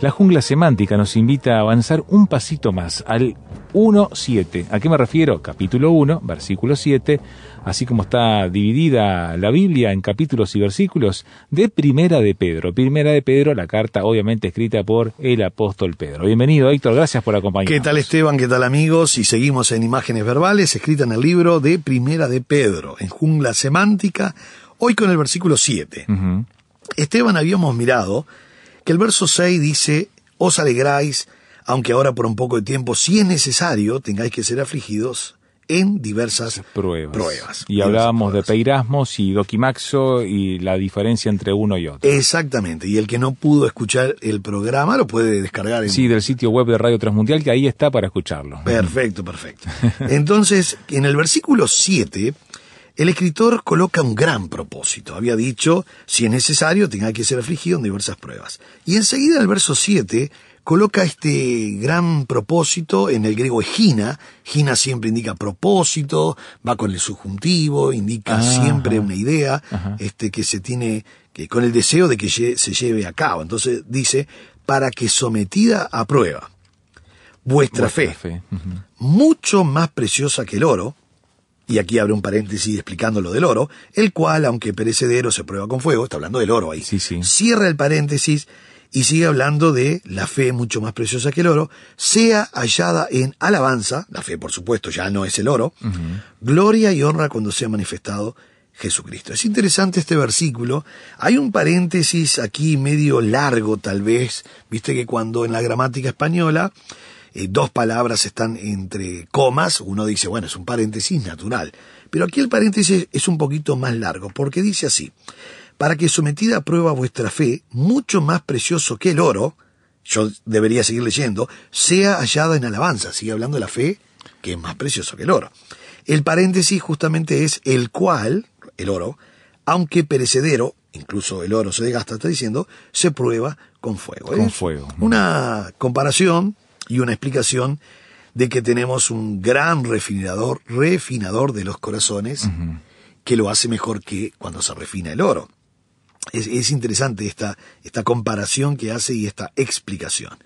La jungla semántica nos invita a avanzar un pasito más al 1.7. ¿A qué me refiero? Capítulo 1, versículo 7, así como está dividida la Biblia en capítulos y versículos de Primera de Pedro. Primera de Pedro, la carta obviamente escrita por el apóstol Pedro. Bienvenido, Héctor, gracias por acompañarnos. ¿Qué tal Esteban? ¿Qué tal amigos? Y seguimos en imágenes verbales, escrita en el libro de Primera de Pedro, en Jungla Semántica, hoy con el versículo 7. Ujú. Esteban habíamos mirado que el verso 6 dice, os alegráis, aunque ahora por un poco de tiempo, si es necesario, tengáis que ser afligidos en diversas Pruebas. pruebas. Y hablábamos de peirasmos y doquimaxo y la diferencia entre uno y otro. Exactamente, y el que no pudo escuchar el programa lo puede descargar en Sí, del sitio web de Radio Transmundial, que ahí está para escucharlo. Perfecto, perfecto. Entonces, en el versículo 7, el escritor coloca un gran propósito. Había dicho, si es necesario, tenga que ser afligido en diversas pruebas. Y enseguida en el verso 7 coloca este gran propósito en el griego egina. Gina siempre indica propósito, va con el subjuntivo, indica Ah, siempre ajá. una idea Ajá. este, que se tiene, que con el deseo de que se lleve a cabo. Entonces dice, para que sometida a prueba vuestra, Vuestra fe, mucho más preciosa que el oro, y aquí abre un paréntesis explicando lo del oro, el cual, aunque perecedero, se prueba con fuego, está hablando del oro ahí. Sí, sí. Cierra el paréntesis y sigue hablando de la fe mucho más preciosa que el oro, sea hallada en alabanza, la fe por supuesto ya no es el oro, gloria y honra cuando sea manifestado Jesucristo. Es interesante este versículo. Hay un paréntesis aquí medio largo tal vez, viste que cuando en la gramática española eh, dos palabras están entre comas, uno dice, bueno, es un paréntesis natural. Pero aquí el paréntesis es un poquito más largo, porque dice así, para que sometida a prueba vuestra fe, mucho más precioso que el oro, yo debería seguir leyendo, sea hallada en alabanza, sigue hablando de la fe, que es más precioso que el oro. El paréntesis justamente es el cual, el oro, aunque perecedero, incluso el oro se desgasta, está diciendo, se prueba con fuego. Con Es fuego. Una comparación y una explicación de que tenemos un gran refinador, refinador de los corazones, que lo hace mejor que cuando se refina el oro. Es, es interesante esta, esta comparación que hace y esta explicación.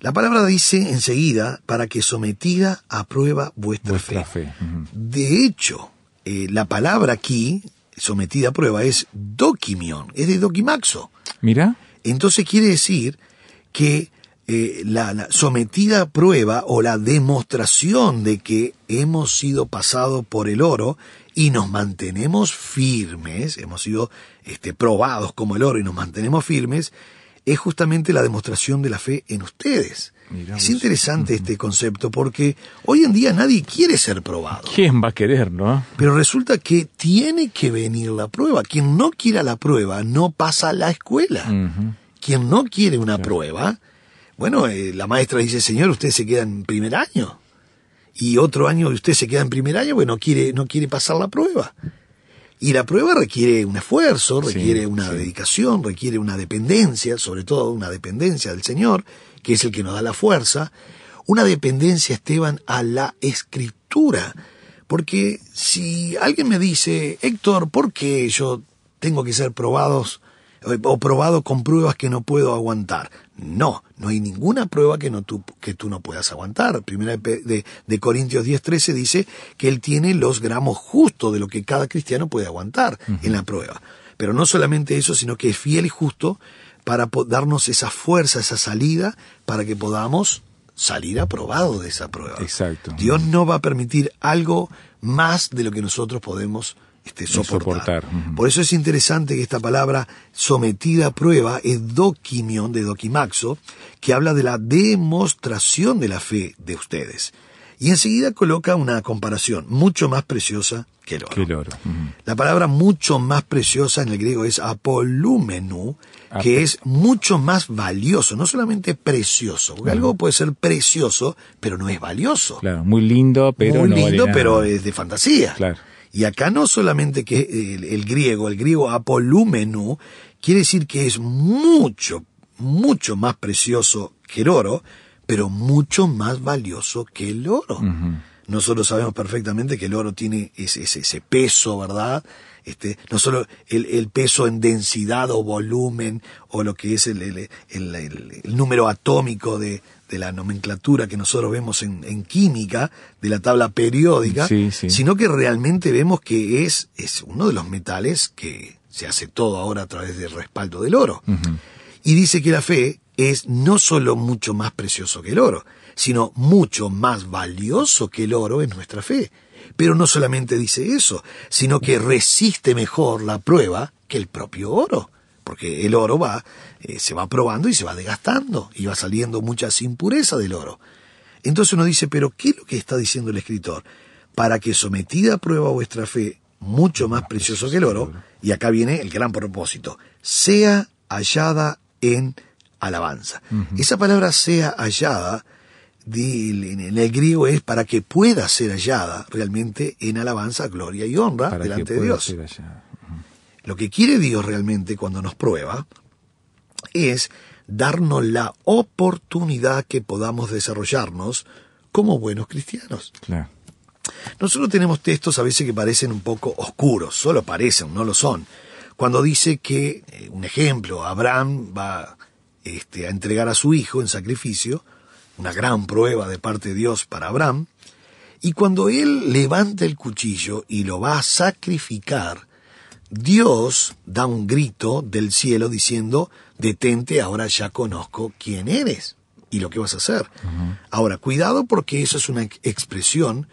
La palabra dice enseguida, para que sometida a prueba vuestra, Vuestra fe. De hecho, eh, la palabra aquí, sometida a prueba, es dokimion, es de dokimaxo. Mira, Entonces quiere decir que eh, la, la sometida a prueba o la demostración de que hemos sido pasados por el oro y nos mantenemos firmes, hemos sido este, probados como el oro y nos mantenemos firmes, es justamente la demostración de la fe en ustedes. Es interesante este concepto porque hoy en día nadie quiere ser probado. ¿quién va a querer, no? Pero resulta que tiene que venir la prueba. Quien no quiera la prueba no pasa la escuela. Quien no quiere una prueba, bueno, eh, la maestra dice, señor, usted se queda en primer año. Y otro año usted se queda en primer año, pues no quiere, no quiere pasar la prueba. Y la prueba requiere un esfuerzo, Sí, requiere una sí. dedicación, requiere una dependencia, sobre todo una dependencia del Señor, que es el que nos da la fuerza. Una dependencia, Esteban, a la escritura. Porque si alguien me dice, Héctor, ¿por qué yo tengo que ser probados eh, o probado con pruebas que no puedo aguantar? No, no hay ninguna prueba que, no tú, que tú no puedas aguantar. Primera de, de, Corintios 10:13 dice que Él tiene los gramos justos de lo que cada cristiano puede aguantar en la prueba. Pero no solamente eso, sino que es fiel y justo para darnos esa fuerza, esa salida, para que podamos salir aprobado de esa prueba. Exacto. Dios no va a permitir algo más de lo que nosotros podemos este, Soportar. Por eso es interesante que esta palabra sometida a prueba es dokimion de dokimaxo, que habla de la demostración de la fe de ustedes. Y enseguida coloca una comparación mucho más preciosa que el oro. Que el oro. Ujú. La palabra mucho más preciosa en el griego es apolumenu, que Apo- es mucho más valioso, no solamente precioso, porque algo puede ser precioso, pero no es valioso. Claro, muy lindo, pero Muy no vale lindo, nada. pero es de fantasía. Claro. Y acá no solamente que el, el griego, el griego apolumenu, quiere decir que es mucho, mucho más precioso que el oro, pero mucho más valioso que el oro. Nosotros sabemos perfectamente que el oro tiene ese, ese, ese peso, ¿verdad? Este, no solo el, el peso en densidad o volumen o lo que es el- el- el número atómico de, de la nomenclatura que nosotros vemos en, en química, de la tabla periódica, Sí, sí. sino que realmente vemos que es, es uno de los metales que se hace todo ahora a través del respaldo del oro. Y dice que la fe es no solo mucho más precioso que el oro, sino mucho más valioso que el oro en nuestra fe. Pero no solamente dice eso, sino que resiste mejor la prueba que el propio oro. Porque el oro va, eh, se va probando y se va desgastando, y va saliendo muchas impurezas del oro. Entonces uno dice, pero ¿qué es lo que está diciendo el escritor? Para que sometida a prueba vuestra fe, mucho más precioso que el oro, y acá viene el gran propósito, sea hallada en alabanza. Esa palabra sea hallada en el griego es para que pueda ser hallada realmente en alabanza, gloria y honra Para delante de Dios. ser. Lo que quiere Dios realmente cuando nos prueba es darnos la oportunidad que podamos desarrollarnos como buenos cristianos. Claro. Nosotros tenemos textos a veces que parecen un poco oscuros, solo parecen, no lo son. Cuando dice que, eh, un ejemplo, Abraham va este, a entregar a su hijo en sacrificio, una gran prueba de parte de Dios para Abraham, y cuando él levanta el cuchillo y lo va a sacrificar, Dios da un grito del cielo diciendo, detente, ahora ya conozco quién eres y lo que vas a hacer. Ahora, cuidado porque eso es una ex- expresión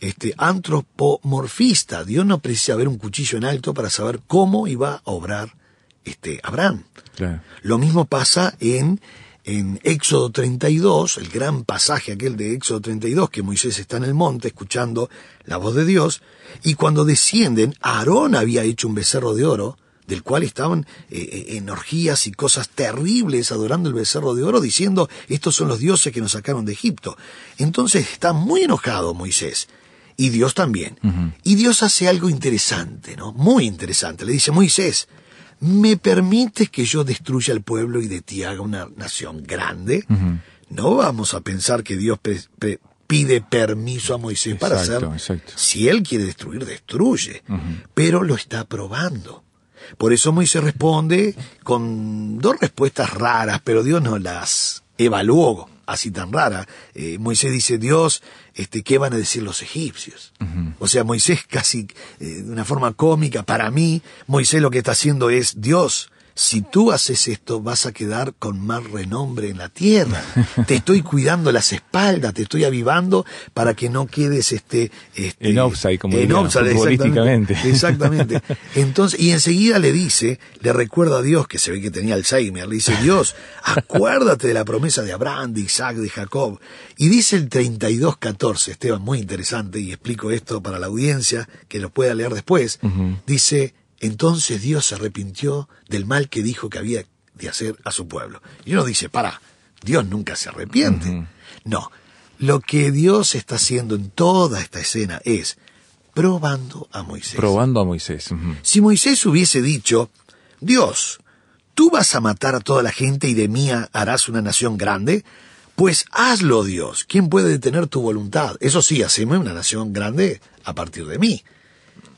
este, antropomorfista. Dios no precisa ver un cuchillo en alto para saber cómo iba a obrar este, Abraham. Claro. Lo mismo pasa en, en Éxodo 32, el gran pasaje aquel de Éxodo 32, que Moisés está en el monte escuchando la voz de Dios, y cuando descienden, Aarón había hecho un becerro de oro, del cual estaban eh, eh, en orgías y cosas terribles adorando el becerro de oro, diciendo, estos son los dioses que nos sacaron de Egipto. Entonces está muy enojado Moisés. Y Dios también. Y Dios hace algo interesante, ¿no? Muy interesante. Le dice, Moisés, ¿me permites que yo destruya el pueblo y de ti haga una nación grande? No vamos a pensar que Dios pe- pe- pide permiso a Moisés para hacer. exacto. Si él quiere destruir, destruye. Pero lo está probando. Por eso Moisés responde con dos respuestas raras, pero Dios no las evaluó así tan rara. Eh, Moisés dice, Dios, este, ¿qué van a decir los egipcios? O sea, Moisés casi eh, de una forma cómica, para mí, Moisés lo que está haciendo es, Dios, si tú haces esto vas a quedar con más renombre en la tierra. Te estoy cuidando las espaldas, te estoy avivando para que no quedes este, este En offside, como en offside. Exactamente. exactamente. Entonces, y enseguida le dice, le recuerda a Dios, que se ve que tenía Alzheimer, le dice, Dios, acuérdate de la promesa de Abraham, de Isaac, de Jacob. Y dice el 32.14, Esteban, muy interesante, y explico esto para la audiencia, que lo pueda leer después, dice, entonces Dios se arrepintió del mal que dijo que había de hacer a su pueblo. Y uno dice, para, Dios nunca se arrepiente. No, lo que Dios está haciendo en toda esta escena es probando a Moisés. Probando a Moisés. Si Moisés hubiese dicho, Dios, tú vas a matar a toda la gente y de mí harás una nación grande, pues hazlo Dios. ¿Quién puede detener tu voluntad? Eso sí, haceme una nación grande a partir de mí.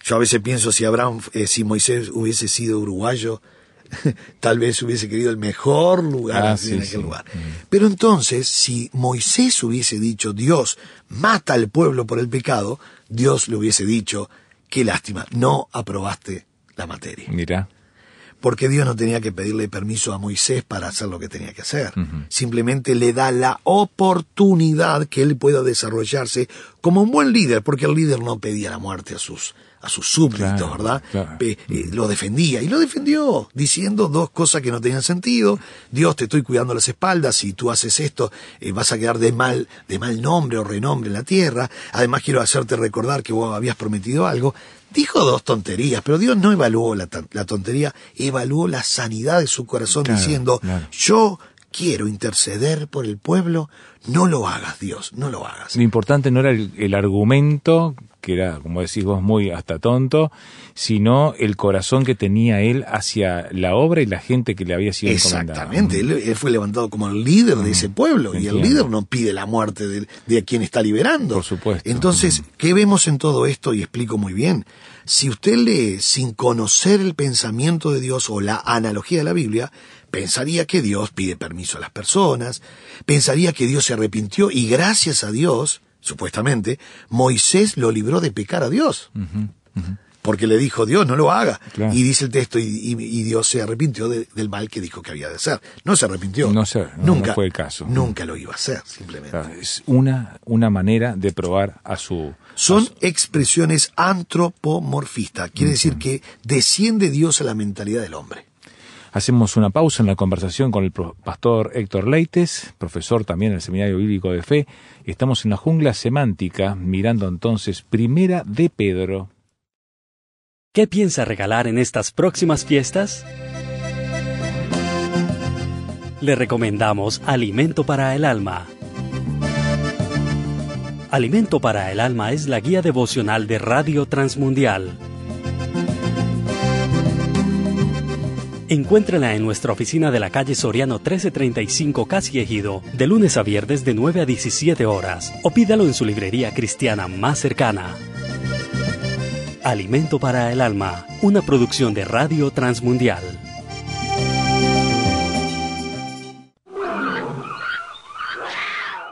Yo a veces pienso si Abraham, eh, si Moisés hubiese sido uruguayo, tal vez hubiese querido el mejor lugar Ah, sí, en aquel sí. lugar. Pero entonces, si Moisés hubiese dicho, Dios, mata al pueblo por el pecado, Dios le hubiese dicho, qué lástima, no aprobaste la materia. Mira. porque Dios no tenía que pedirle permiso a Moisés para hacer lo que tenía que hacer. Simplemente le da la oportunidad que él pueda desarrollarse como un buen líder, porque el líder no pedía la muerte a sus a sus súbditos, Claro, ¿verdad? claro. Eh, lo defendía y lo defendió diciendo dos cosas que no tenían sentido. Dios, te estoy cuidando las espaldas, si tú haces esto eh, vas a quedar de mal, de mal nombre o renombre en la tierra. Además quiero hacerte recordar que vos habías prometido algo. Dijo dos tonterías, pero Dios no evaluó la, la tontería, evaluó la sanidad de su corazón Claro, diciendo, yo quiero interceder por el pueblo, no lo hagas Dios, no lo hagas. Lo importante no era el, el argumento, que era, como decís vos, muy hasta tonto, sino el corazón que tenía él hacia la obra y la gente que le había sido encomendada. Exactamente, él, él fue levantado como el líder de ese pueblo y el líder no pide la muerte de, de quien está liberando. Por supuesto. Entonces, ¿qué vemos en todo esto? Y explico muy bien. Si usted lee sin conocer el pensamiento de Dios o la analogía de la Biblia, pensaría que Dios pide permiso a las personas, pensaría que Dios se arrepintió y gracias a Dios, supuestamente, Moisés lo libró de pecar a Dios. Porque le dijo Dios, no lo haga. Claro. Y dice el texto, y, y- y Dios se arrepintió de- del mal que dijo que había de hacer. No se arrepintió. No nunca no fue el caso. Nunca lo iba a hacer, simplemente. Claro, Es una, una manera de probar a su... Son expresiones antropomorfistas. Quiere decir que desciende Dios a la mentalidad del hombre. Hacemos una pausa en la conversación con el pastor Héctor Leites, profesor también en el Seminario Bíblico de Fe. Estamos en la jungla semántica, mirando entonces Primera de Pedro. ¿Qué piensa regalar en estas próximas fiestas? Le recomendamos Alimento para el Alma. Alimento para el Alma es la guía devocional de Radio Transmundial. Encuéntrala en nuestra oficina de la calle Soriano 1335 Casi Ejido, de lunes a viernes de 9 a 17 horas, o pídalo en su librería cristiana más cercana. Alimento para el Alma, una producción de Radio Transmundial.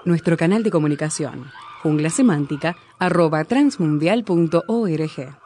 Nuestro canal de comunicación, jungla semántica, arroba transmundial.org.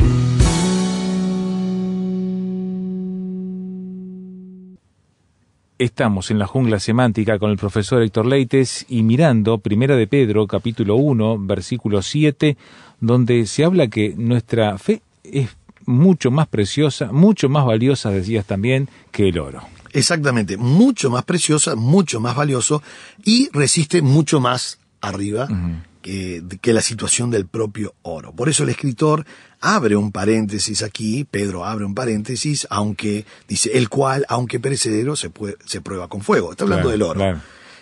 Estamos en la jungla semántica con el profesor Héctor Leites y mirando Primera de Pedro, capítulo 1, versículo 7, donde se habla que nuestra fe es mucho más preciosa, mucho más valiosa, decías también, que el oro. Exactamente, mucho más preciosa, mucho más valioso y resiste mucho más arriba que, que la situación del propio oro. Por eso el escritor abre un paréntesis aquí, Pedro abre un paréntesis, aunque dice, el cual, aunque perecedero, se, puede, se prueba con fuego. Está hablando Claro, del oro. claro.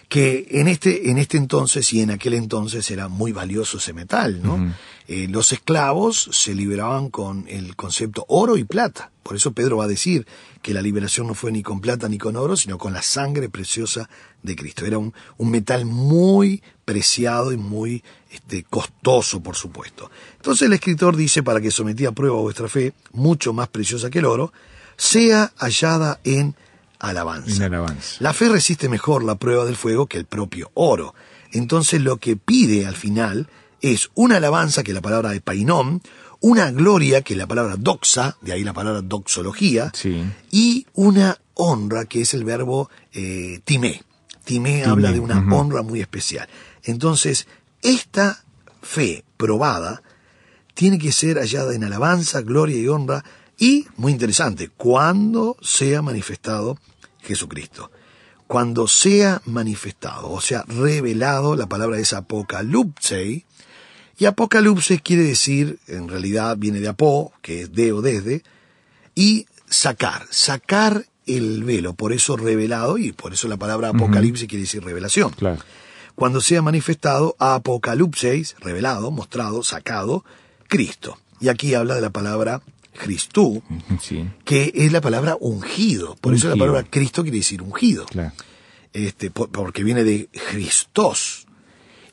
Que en este, en este entonces y en aquel entonces era muy valioso ese metal, ¿no? Eh, los esclavos se liberaban con el concepto oro y plata. Por eso Pedro va a decir que la liberación no fue ni con plata ni con oro, sino con la sangre preciosa de Cristo. Era un, un metal muy preciado y muy este, costoso, por supuesto. Entonces el escritor dice, para que sometía a prueba vuestra fe, mucho más preciosa que el oro, sea hallada en alabanza. En alabanza. La fe resiste mejor la prueba del fuego que el propio oro. Entonces lo que pide al final es una alabanza, que es la palabra de painom, una gloria, que es la palabra doxa, de ahí la palabra doxología, Sí. y una honra, que es el verbo eh, timé. Timé habla de una honra muy especial. Entonces, esta fe probada tiene que ser hallada en alabanza, gloria y honra, y, muy interesante, cuando sea manifestado Jesucristo. Cuando sea manifestado, o sea, revelado, la palabra es apocalipse, y apocalipse quiere decir, en realidad viene de apo, que es de o desde, y sacar, sacar el velo, por eso revelado, y por eso la palabra apocalipsis quiere decir revelación. Claro. Cuando sea manifestado, apocalipsis, revelado, mostrado, sacado, Cristo. Y aquí habla de la palabra Christú, Sí, que es la palabra ungido. Por eso la palabra Cristo quiere decir ungido. claro. este, por- porque viene de Christos.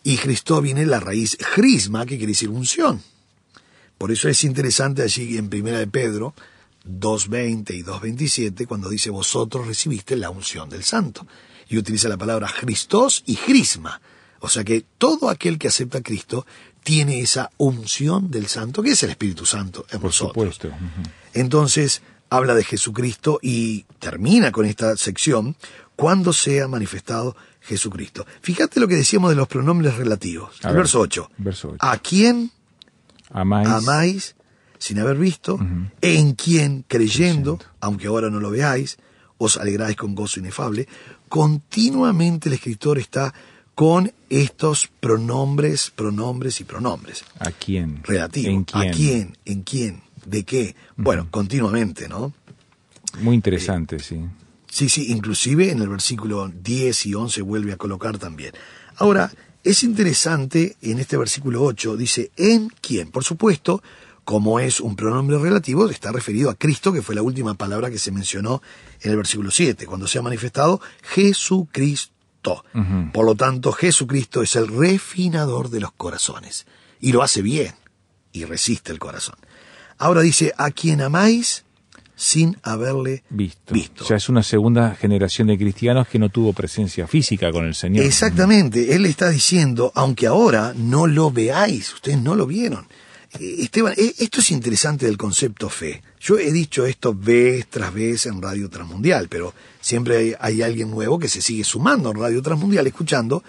Y Cristo viene la raíz crisma, que quiere decir unción. Por eso es interesante allí en Primera de Pedro 2.20 y 2.27 cuando dice vosotros recibiste la unción del santo. Y utiliza la palabra Christos y crisma. O sea que todo aquel que acepta a Cristo tiene esa unción del santo, que es el Espíritu Santo en Por supuesto. ujú. Entonces habla de Jesucristo y termina con esta sección cuando sea manifestado Jesucristo. Fíjate lo que decíamos de los pronombres relativos. A el ver, verso 8. verso ocho. A quién Amáis. amáis sin haber visto, en quien creyendo, aunque ahora no lo veáis, os alegráis con gozo inefable. Continuamente el escritor está con estos pronombres, pronombres y pronombres ¿A quién? relativos. ¿En quién? ¿A quién? ¿En quién? ¿De qué? Bueno, continuamente, ¿no? Muy interesante, sí. Sí, sí, inclusive en el versículo 10 y 11 vuelve a colocar también. Ahora, es interesante, en este versículo 8 dice, ¿en quién? Por supuesto, como es un pronombre relativo, está referido a Cristo, que fue la última palabra que se mencionó en el versículo 7, cuando se ha manifestado Jesucristo. Por lo tanto, Jesucristo es el refinador de los corazones, y lo hace bien, y resiste el corazón. Ahora dice, a quien amáis sin haberle Visto. visto. Ya es una segunda generación de cristianos que no tuvo presencia física con el Señor. Exactamente, él está diciendo, aunque ahora no lo veáis, ustedes no lo vieron. Eh, Esteban, eh, esto es interesante del concepto fe. Yo he dicho esto vez tras vez en Radio Transmundial, pero siempre hay, hay alguien nuevo que se sigue sumando en Radio Transmundial escuchando.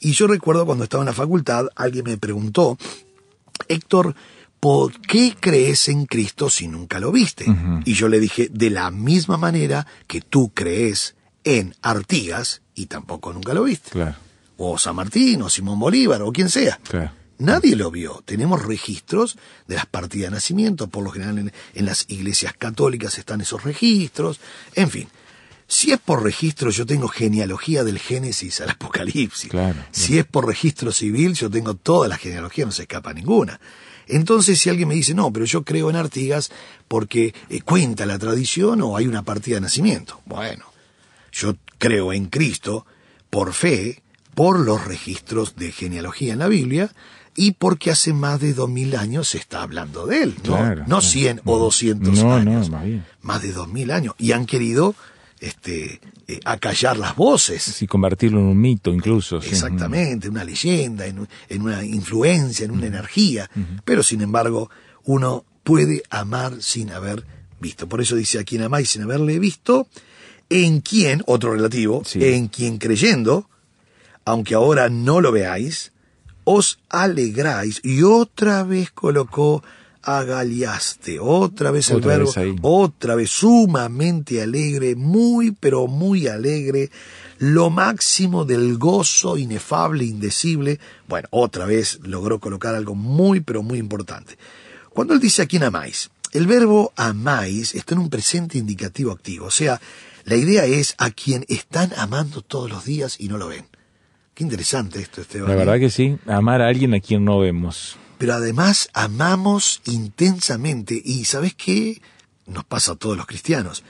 Y yo recuerdo cuando estaba en la facultad, alguien me preguntó, Héctor, ¿por qué crees en Cristo si nunca lo viste? Y yo le dije, de la misma manera que tú crees en Artigas y tampoco nunca lo viste. Claro, O San Martín, o Simón Bolívar, o quien sea. claro. Nadie lo vio. Tenemos registros de las partidas de nacimiento. Por lo general en, en las iglesias católicas están esos registros. En fin. Si es por registro, yo tengo genealogía del Génesis al Apocalipsis. Claro, Si es por registro civil, yo tengo toda la genealogía, no se escapa ninguna. Entonces, si alguien me dice, no, pero yo creo en Artigas porque eh, cuenta la tradición o hay una partida de nacimiento. Bueno, yo creo en Cristo por fe, por los registros de genealogía en la Biblia y porque hace más de dos mil años se está hablando de él, ¿no? Claro, no claro. 100 o 200 No, años. no, más bien. Más de dos mil años. Y han querido este, eh, acallar las voces. Sí, convertirlo en un mito incluso. sí. Exactamente, una leyenda, en, un- en una influencia, en una energía. Pero sin embargo, uno puede amar sin haber visto. Por eso dice a quien amáis sin haberle visto, en quien, otro relativo, Sí. en quien creyendo, aunque ahora no lo veáis, os alegráis. Y otra vez colocó agaliaste, otra vez el Otra verbo, vez otra vez sumamente alegre, muy pero muy alegre, lo máximo del gozo inefable, indecible. Bueno, otra vez logró colocar algo muy pero muy importante. Cuando él dice a quién amáis, el verbo amáis está en un presente indicativo activo, o sea, la idea es a quien están amando todos los días y no lo ven. Qué interesante esto, Esteban. La verdad que sí, amar a alguien a quien no vemos. Pero además amamos intensamente y ¿sabes qué? Nos pasa a todos los cristianos.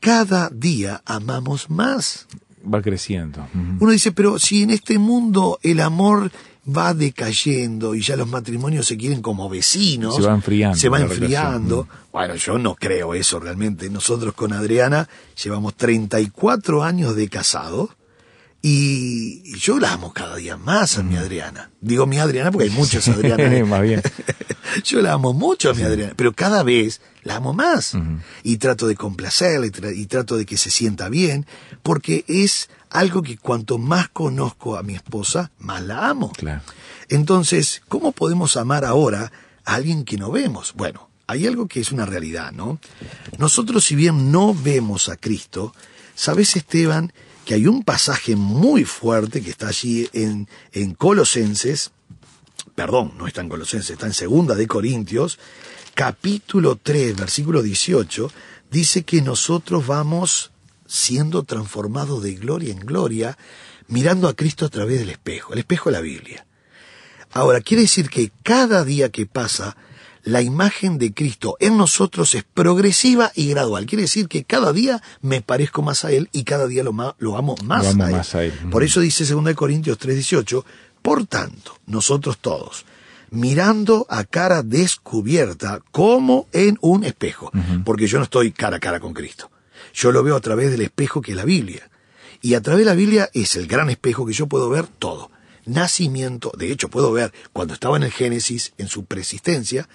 Cada día amamos más. Va creciendo. Uno dice, pero si en este mundo el amor va decayendo y ya los matrimonios se quieren como vecinos. Se va enfriando Se va enfriando. relación. Bueno, yo no creo eso realmente. Nosotros con Adriana llevamos 34 años de casado y yo la amo cada día más a mi Adriana. Digo mi Adriana porque hay muchas Adrianas. Más bien. Yo la amo mucho a mi Adriana, pero cada vez la amo más. Y trato de complacerla y, tra- y trato de que se sienta bien, porque es algo que cuanto más conozco a mi esposa, más la amo. Claro. Entonces, ¿cómo podemos amar ahora a alguien que no vemos? Bueno, hay algo que es una realidad, ¿no? Nosotros, si bien no vemos a Cristo, ¿sabes, Esteban, que hay un pasaje muy fuerte que está allí en, en Colosenses, perdón, no está en Colosenses, está en Segunda de Corintios, capítulo 3, versículo 18, dice que nosotros vamos siendo transformados de gloria en gloria, mirando a Cristo a través del espejo, el espejo de la Biblia. Ahora, quiere decir que cada día que pasa, la imagen de Cristo en nosotros es progresiva y gradual. Quiere decir que cada día me parezco más a Él y cada día lo, amo más, Lo amo a, él. más a Él. Por eso dice 2 Corintios 3:18, por tanto, nosotros todos, mirando a cara descubierta como en un espejo, porque yo no estoy cara a cara con Cristo. Yo lo veo a través del espejo que es la Biblia. Y a través de la Biblia es el gran espejo que yo puedo ver todo. Nacimiento, de hecho puedo ver cuando estaba en el Génesis, en su persistencia,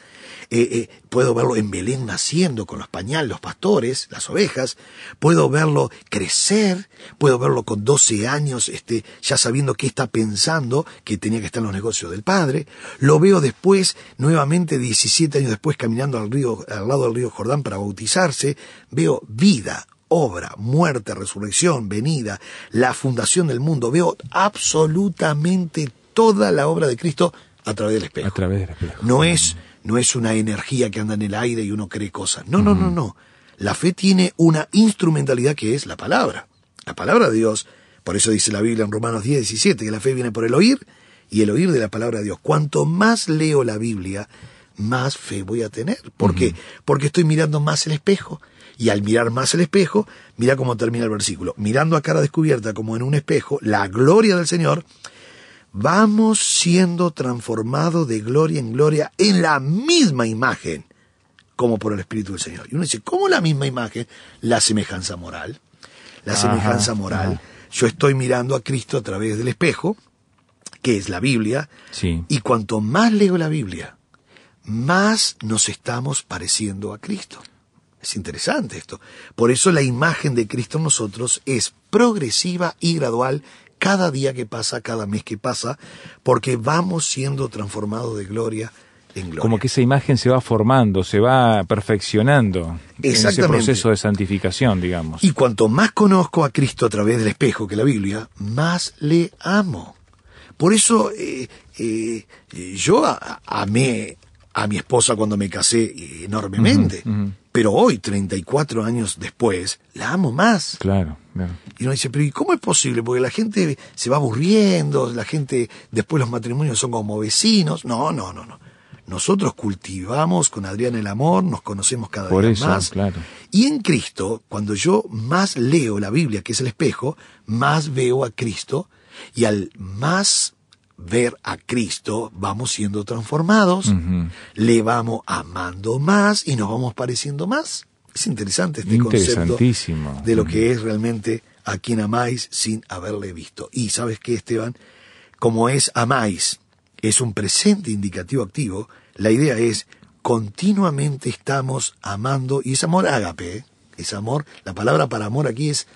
eh, eh, puedo verlo en Belén naciendo con los pañales, los pastores, las ovejas, puedo verlo crecer, puedo verlo con 12 años, este, ya sabiendo qué está pensando, que tenía que estar en los negocios del padre, lo veo después, nuevamente 17 años después, caminando al río, al lado del río Jordán para bautizarse, veo vida, obra, muerte, resurrección, venida, la fundación del mundo. Veo absolutamente toda la obra de Cristo a través del espejo. A través del espejo. No es, no es una energía que anda en el aire y uno cree cosas. No, no, no, no. La fe tiene una instrumentalidad que es la palabra. La palabra de Dios. Por eso dice la Biblia en Romanos 10, 17, que la fe viene por el oír y el oír de la palabra de Dios. Cuanto más leo la Biblia, más fe voy a tener. ¿Por qué? Porque estoy mirando más el espejo. Y al mirar más el espejo, mira cómo termina el versículo. Mirando a cara descubierta como en un espejo, la gloria del Señor, vamos siendo transformados de gloria en gloria en la misma imagen, como por el Espíritu del Señor. Y uno dice, ¿cómo la misma imagen? La semejanza moral. La Ajá, semejanza moral. ajá. Yo estoy mirando a Cristo a través del espejo, que es la Biblia, Sí. y cuanto más leo la Biblia, más nos estamos pareciendo a Cristo. Es interesante esto. Por eso la imagen de Cristo en nosotros es progresiva y gradual cada día que pasa, cada mes que pasa, porque vamos siendo transformados de gloria en gloria. Como que esa imagen se va formando, se va perfeccionando en ese proceso de santificación, digamos. Y cuanto más conozco a Cristo a través del espejo que la Biblia, más le amo. Por eso eh, eh, yo amé a mi esposa cuando me casé enormemente, Ujú, ujú. pero hoy, 34 años después, la amo más. Claro, claro. Y uno dice, pero ¿y cómo es posible? Porque la gente se va aburriendo, la gente, después los matrimonios son como vecinos. No, no, no, no. Nosotros cultivamos con Adrián el amor, nos conocemos cada Por día eso, más. claro. Y en Cristo, cuando yo más leo la Biblia, que es el espejo, más veo a Cristo y al más ver a Cristo vamos siendo transformados, le vamos amando más y nos vamos pareciendo más. Es interesante este concepto de lo que es realmente a quien amáis sin haberle visto. Y sabes qué, Esteban, como es amáis, es un presente indicativo activo, la idea es continuamente estamos amando, y es amor ágape, ¿eh? es amor, la palabra para amor aquí es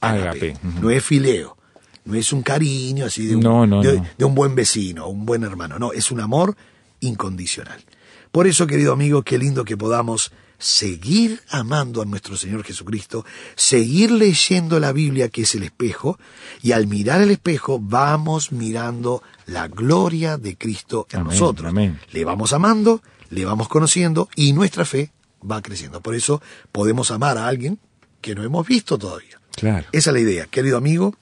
ágape, Ágape, no es fileo, no es un cariño así de un, No, no, de- no. de un buen vecino, un buen hermano, no, es un amor incondicional. Por eso, querido amigo, qué lindo que podamos seguir amando a nuestro Señor Jesucristo, seguir leyendo la Biblia que es el espejo, y al mirar el espejo vamos mirando la gloria de Cristo en Amén, nosotros. amén. Le vamos amando, le vamos conociendo y nuestra fe va creciendo. Por eso podemos amar a alguien que no hemos visto todavía. Claro. Esa es la idea, querido amigo,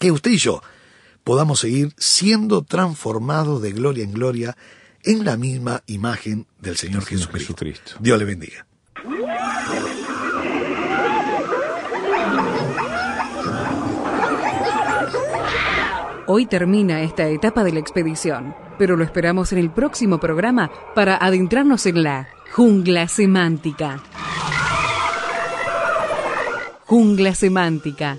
que usted y yo podamos seguir siendo transformados de gloria en gloria en la misma imagen del Señor Señor Jesucristo. Jesucristo. Dios le bendiga. Hoy termina esta etapa de la expedición, pero lo esperamos en el próximo programa para adentrarnos en la jungla semántica. Jungla Semántica